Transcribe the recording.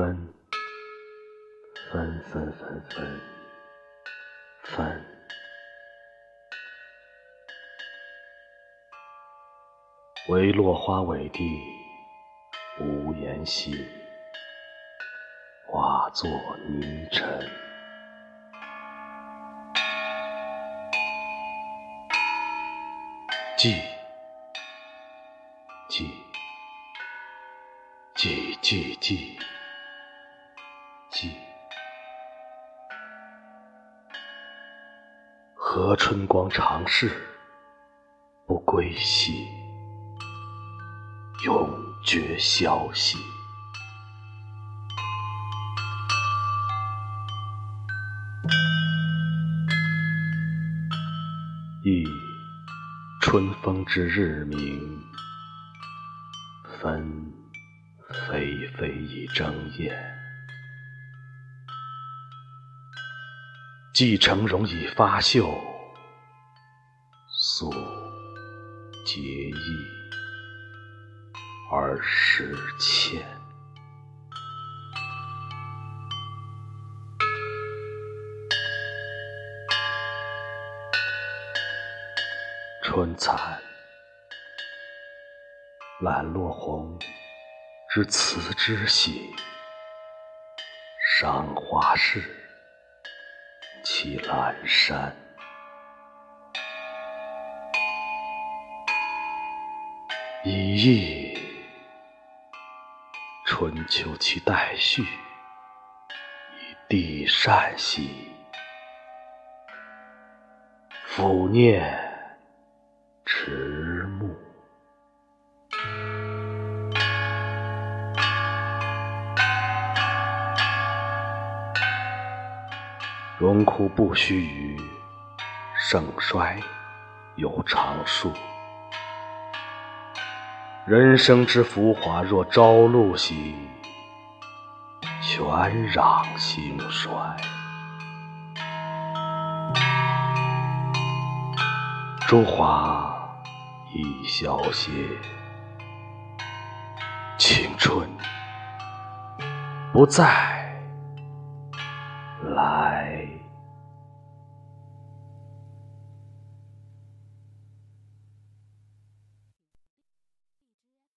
分，分分分分分。唯落花委地无言兮，化作泥尘。记，记，记记记何春光长逝不归兮，永绝消息。忆春风之日明，分霏霏已争艳。既成容已发秀，素结义而实浅。春残，懒落红之辞之喜，赏花事，其阑珊。已忆春秋其代序，以地善兮，抚念。荣枯不须臾，盛衰有常数。人生之浮华，若朝露兮，全攘兴衰。韶华。已消歇，青春不再。